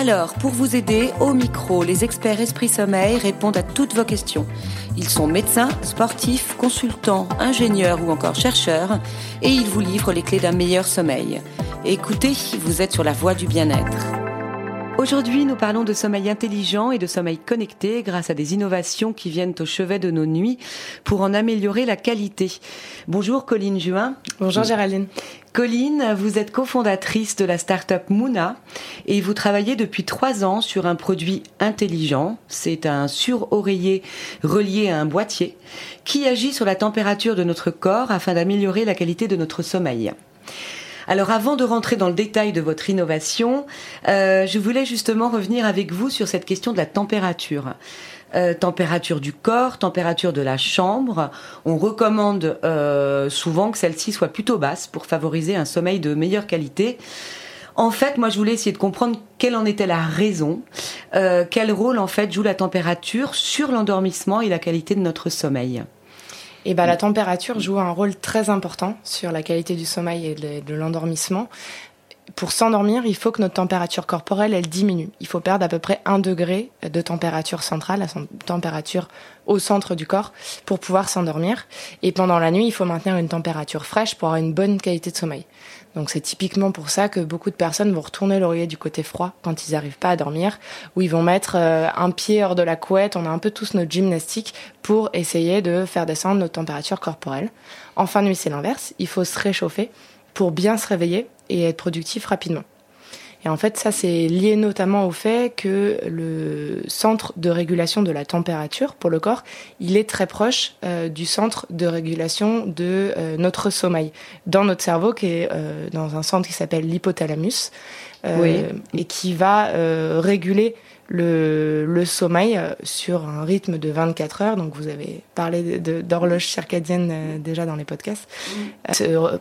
Alors, pour vous aider, au micro, les experts Esprit Sommeil répondent à toutes vos questions. Ils sont médecins, sportifs, consultants, ingénieurs ou encore chercheurs, et ils vous livrent les clés d'un meilleur sommeil. Écoutez, vous êtes sur la voie du bien-être. Aujourd'hui, nous parlons de sommeil intelligent et de sommeil connecté grâce à des innovations qui viennent au chevet de nos nuits pour en améliorer la qualité. Bonjour Colline Juin. Bonjour Géraldine. Colline, vous êtes cofondatrice de la start-up Mouna et vous travaillez depuis trois ans sur un produit intelligent. C'est un sur-oreiller relié à un boîtier qui agit sur la température de notre corps afin d'améliorer la qualité de notre sommeil. Alors avant de rentrer dans le détail de votre innovation, euh, je voulais justement revenir avec vous sur cette question de la température. Euh, température du corps, température de la chambre. On recommande euh, souvent que celle-ci soit plutôt basse pour favoriser un sommeil de meilleure qualité. En fait, moi, je voulais essayer de comprendre quelle en était la raison, quel rôle en fait joue la température sur l'endormissement et la qualité de notre sommeil. Et ben, la température joue un rôle très important sur la qualité du sommeil et de l'endormissement. Pour s'endormir, il faut que notre température corporelle, elle diminue. Il faut perdre à peu près un degré de température centrale, la température au centre du corps, pour pouvoir s'endormir. Et pendant la nuit, il faut maintenir une température fraîche pour avoir une bonne qualité de sommeil. Donc c'est typiquement pour ça que beaucoup de personnes vont retourner l'oreiller du côté froid quand ils n'arrivent pas à dormir, ou ils vont mettre euh, un pied hors de la couette, on a un peu tous notre gymnastique pour essayer de faire descendre notre température corporelle. En fin de nuit, c'est l'inverse, il faut se réchauffer pour bien se réveiller et être productif rapidement. Et en fait, ça, c'est lié notamment au fait que le centre de régulation de la température pour le corps, il est très proche euh, du centre de régulation de euh, notre sommeil. Dans notre cerveau, qui est euh, dans un centre qui s'appelle l'hypothalamus, et qui va réguler le, le, sommeil sur un rythme de 24 heures. Donc vous avez parlé d'horloge circadienne déjà dans les podcasts,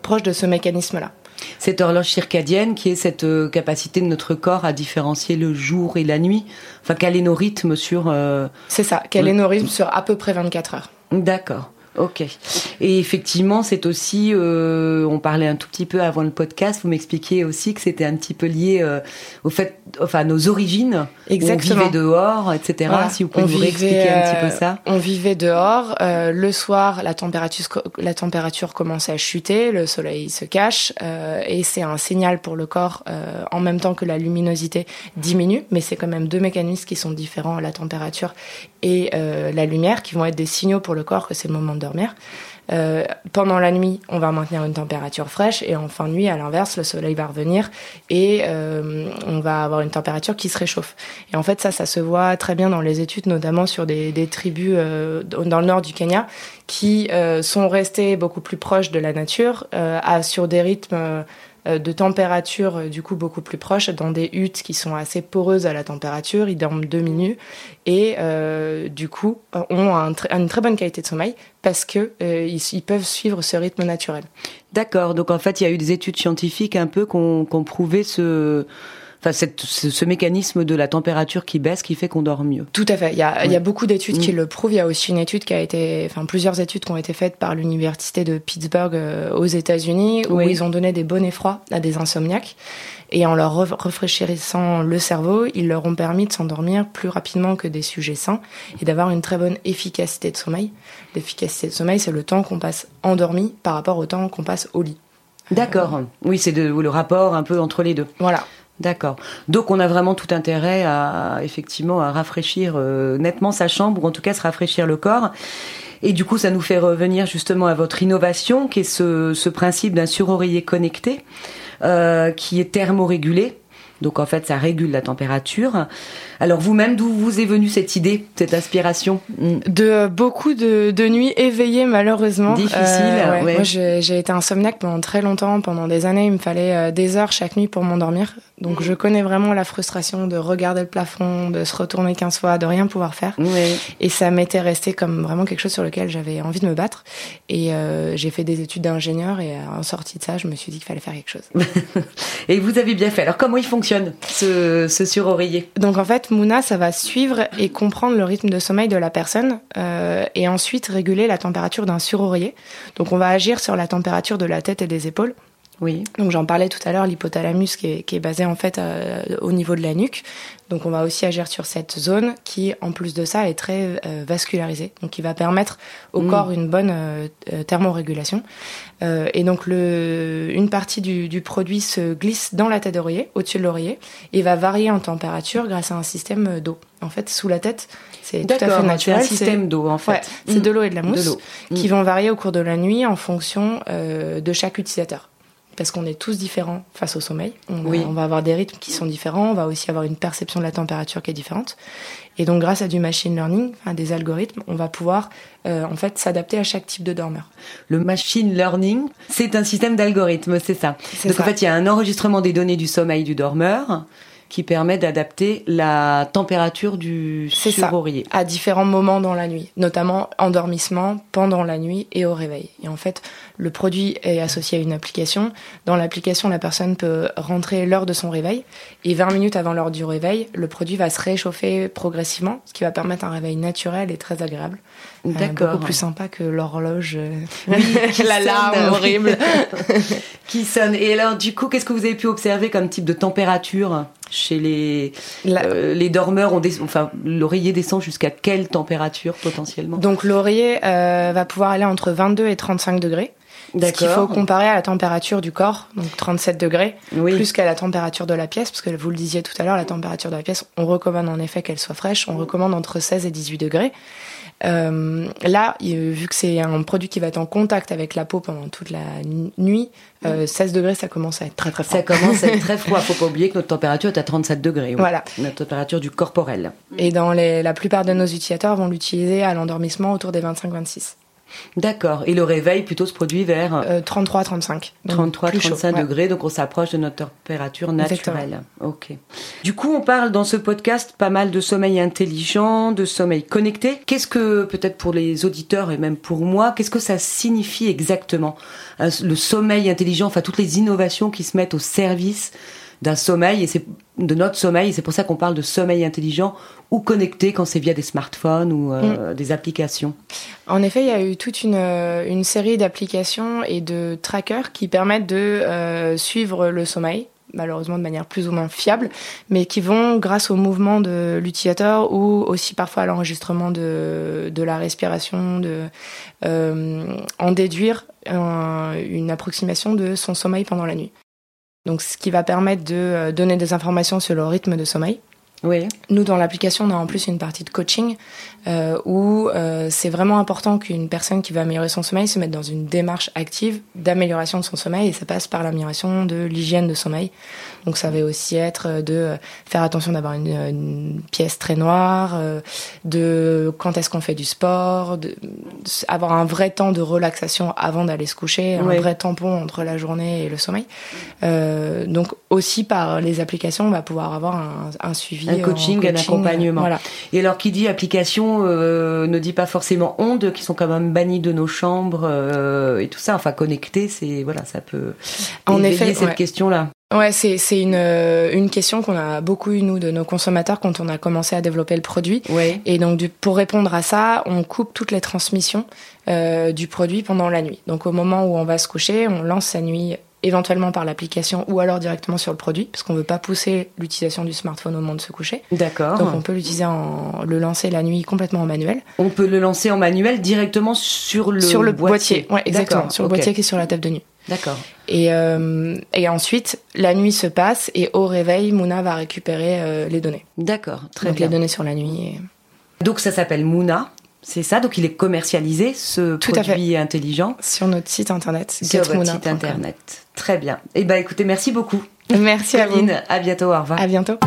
proche de ce mécanisme-là cette horloge circadienne qui est cette euh, capacité de notre corps à différencier le jour et la nuit. Enfin, caler nos rythmes sur. Euh, c'est ça, caler nos rythmes sur à peu près 24 heures. D'accord. Ok. Et effectivement, c'est aussi, euh, on parlait un tout petit peu avant le podcast, vous m'expliquiez aussi que c'était un petit peu lié euh, au fait, enfin, nos origines. Exactement. on vivait dehors, etc. Si vous pouvez nous expliquer un petit peu ça. Euh, on vivait dehors. le soir, la température, la température commençait à chuter, le soleil se cache, et c'est un signal pour le corps en même temps que la luminosité diminue. Mais c'est quand même deux mécanismes qui sont différents, la température et la lumière, qui vont être des signaux pour le corps que c'est le moment de dormir. Euh, pendant la nuit, on va maintenir une température fraîche et en fin de nuit, à l'inverse, le soleil va revenir et euh, on va avoir une température qui se réchauffe. Et en fait, ça, ça se voit très bien dans les études, notamment sur des, des tribus euh, dans le nord du Kenya qui euh, sont restées beaucoup plus proches de la nature, euh, à, sur des rythmes euh, de température euh, du coup beaucoup plus proche dans des huttes qui sont assez poreuses à la température, ils dorment deux minutes et euh, du coup ont une très bonne qualité de sommeil parce que ils, peuvent suivre ce rythme naturel. D'accord, donc en fait il y a eu des études scientifiques un peu qui ont prouvé ce enfin cette, ce, mécanisme de la température qui baisse qui fait qu'on dort mieux. Tout à fait. Il y a, il y a beaucoup d'études qui mm. le prouvent. Il y a aussi une étude qui a été, enfin plusieurs études qui ont été faites par l'université de Pittsburgh euh, aux États-Unis où ils ont donné des bonnets froids à des insomniaques et en leur rafraîchissant le cerveau, ils leur ont permis de s'endormir plus rapidement que des sujets sains et d'avoir une très bonne efficacité de sommeil. L'efficacité de sommeil, c'est le temps qu'on passe endormi par rapport au temps qu'on passe au lit. D'accord. Oui, c'est le rapport un peu entre les deux. Voilà. D'accord. Donc on a vraiment tout intérêt à effectivement à rafraîchir euh, nettement sa chambre ou en tout cas se rafraîchir le corps. Et du coup, ça nous fait revenir justement à votre innovation, qui est ce, ce principe d'un suroreiller connecté, euh, qui est thermorégulé. Donc en fait, ça régule la température. Alors vous-même, d'où vous est venue cette idée, cette inspiration. De beaucoup de, de, nuits éveillées, malheureusement. Difficile. Euh, Moi, j'ai été insomniaque pendant très longtemps. Pendant des années, il me fallait euh, des heures chaque nuit pour m'endormir. Donc je connais vraiment la frustration de regarder le plafond, de se retourner 15 fois, de rien pouvoir faire. Et ça m'était resté comme vraiment quelque chose sur lequel j'avais envie de me battre. Et euh, j'ai fait des études d'ingénieur et en sortie de ça, je me suis dit qu'il fallait faire quelque chose. et vous avez bien fait. Alors comment il fonctionne ce, ce suroreiller Donc en fait, Mouna, ça va suivre et comprendre le rythme de sommeil de la personne euh, et ensuite réguler la température d'un suroreiller. Donc on va agir sur la température de la tête et des épaules. Oui. Donc j'en parlais tout à l'heure, l'hypothalamus qui est, qui est, basé en fait euh, au niveau de la nuque. Donc on va aussi agir sur cette zone qui, en plus de ça, est très euh, vascularisée, donc qui va permettre au mm. corps une bonne euh, thermorégulation. et donc le, une partie du, du, produit se glisse dans la tête d'oreiller, au-dessus de l'oreiller, et va varier en température grâce à un système d'eau. En fait, sous la tête, c'est tout à fait naturel. C'est un système d'eau en fait. c'est de l'eau et de la mousse qui mm. vont varier au cours de la nuit en fonction de chaque utilisateur parce qu'on est tous différents face au sommeil. On, oui. on, va avoir des rythmes qui sont différents, on va aussi avoir une perception de la température qui est différente. Et donc, grâce à du machine learning, enfin, des algorithmes, on va pouvoir euh, en fait s'adapter à chaque type de dormeur. Le machine learning, c'est un système d'algorithmes, c'est ça. Donc, en fait, il y a un enregistrement des données du sommeil du dormeur qui permet d'adapter la température du suroreiller. à différents moments dans la nuit, notamment endormissement, pendant la nuit et au réveil. Et en fait, le produit est associé à une application. Dans l'application, la personne peut rentrer l'heure de son réveil et 20 minutes avant l'heure du réveil, le produit va se réchauffer progressivement, ce qui va permettre un réveil naturel et très agréable. Euh, D'accord. beaucoup plus sympa que l'horloge, euh, oui, l'alarme horrible qui sonne. Et alors, du coup, qu'est-ce que vous avez pu observer comme type de température? Chez les euh, les dormeurs on enfin l'oreiller descend jusqu'à quelle température potentiellement? Donc l'oreiller va pouvoir aller entre 22 et 35 degrés. Ce qu'il faut comparer à la température du corps, donc 37 degrés, plus qu'à la température de la pièce, parce que vous le disiez tout à l'heure, la température de la pièce, on recommande en effet qu'elle soit fraîche, on recommande entre 16 et 18 degrés. Euh, là, vu que c'est un produit qui va être en contact avec la peau pendant toute la nuit, euh, 16 degrés, ça commence à être très très froid. Ça commence à être très froid. Faut pas oublier que notre température est à 37 degrés. Voilà. Notre température du corporel. Et dans les, la plupart de nos utilisateurs vont l'utiliser à l'endormissement autour des 25-26. D'accord. Et le réveil plutôt se produit vers 33-35. 33-35 degrés, donc on s'approche de notre température naturelle. Ok. Du coup, on parle dans ce podcast pas mal de sommeil intelligent, de sommeil connecté. Qu'est-ce que, peut-être pour les auditeurs et même pour moi, qu'est-ce que ça signifie exactement? Le sommeil intelligent, enfin toutes les innovations qui se mettent au service d'un sommeil et c'est de notre sommeil. C'est pour ça qu'on parle de sommeil intelligent ou connecté quand c'est via des smartphones ou euh, mm. des applications. En effet, il y a eu toute une, euh, une série d'applications et de trackers qui permettent de euh, suivre le sommeil malheureusement de manière plus ou moins fiable, mais qui vont, grâce au mouvement de l'utilisateur ou aussi parfois à l'enregistrement de, de la respiration, de, en déduire une approximation de son sommeil pendant la nuit. Donc, ce qui va permettre de euh, donner des informations sur le rythme de sommeil. Oui. Nous, dans l'application, on a en plus une partie de coaching euh, où euh, c'est vraiment important qu'une personne qui veut améliorer son sommeil se mette dans une démarche active d'amélioration de son sommeil et ça passe par l'amélioration de l'hygiène de sommeil. Donc ça va aussi être de faire attention d'avoir une, pièce très noire, euh, de quand est-ce qu'on fait du sport, de, avoir un vrai temps de relaxation avant d'aller se coucher, un vrai tampon entre la journée et le sommeil. Euh, donc aussi par les applications, on va pouvoir avoir un, un suivi, un coaching, un, accompagnement. Voilà. Et alors qui dit application euh, ne dit pas forcément ondes qui sont quand même bannies de nos chambres euh, et tout ça. Enfin connecté, c'est voilà, ça peut en effet cette question là. Ouais, c'est c'est une euh, une question qu'on a beaucoup eu nous de nos consommateurs quand on a commencé à développer le produit. Ouais. Et donc du, pour répondre à ça, on coupe toutes les transmissions euh, du produit pendant la nuit. Donc au moment où on va se coucher, on lance sa nuit éventuellement par l'application ou alors directement sur le produit, parce qu'on veut pas pousser l'utilisation du smartphone au moment de se coucher. D'accord. Donc on peut l'utiliser en le lancer la nuit complètement en manuel. On peut le lancer en manuel directement sur le sur le boîtier. Ouais, exactement, sur le boîtier qui est sur la table de nuit. D'accord. Et, euh, et ensuite, la nuit se passe et au réveil, Mouna va récupérer euh, les données. D'accord, très Donc bien. les données sur la nuit. Donc ça s'appelle Mouna. C'est ça, donc il est commercialisé, ce Tout produit intelligent. Sur notre site internet, Sur votre site internet. Très bien. Eh ben écoutez, merci beaucoup. Merci Pauline, à vous. À bientôt, au revoir. À bientôt.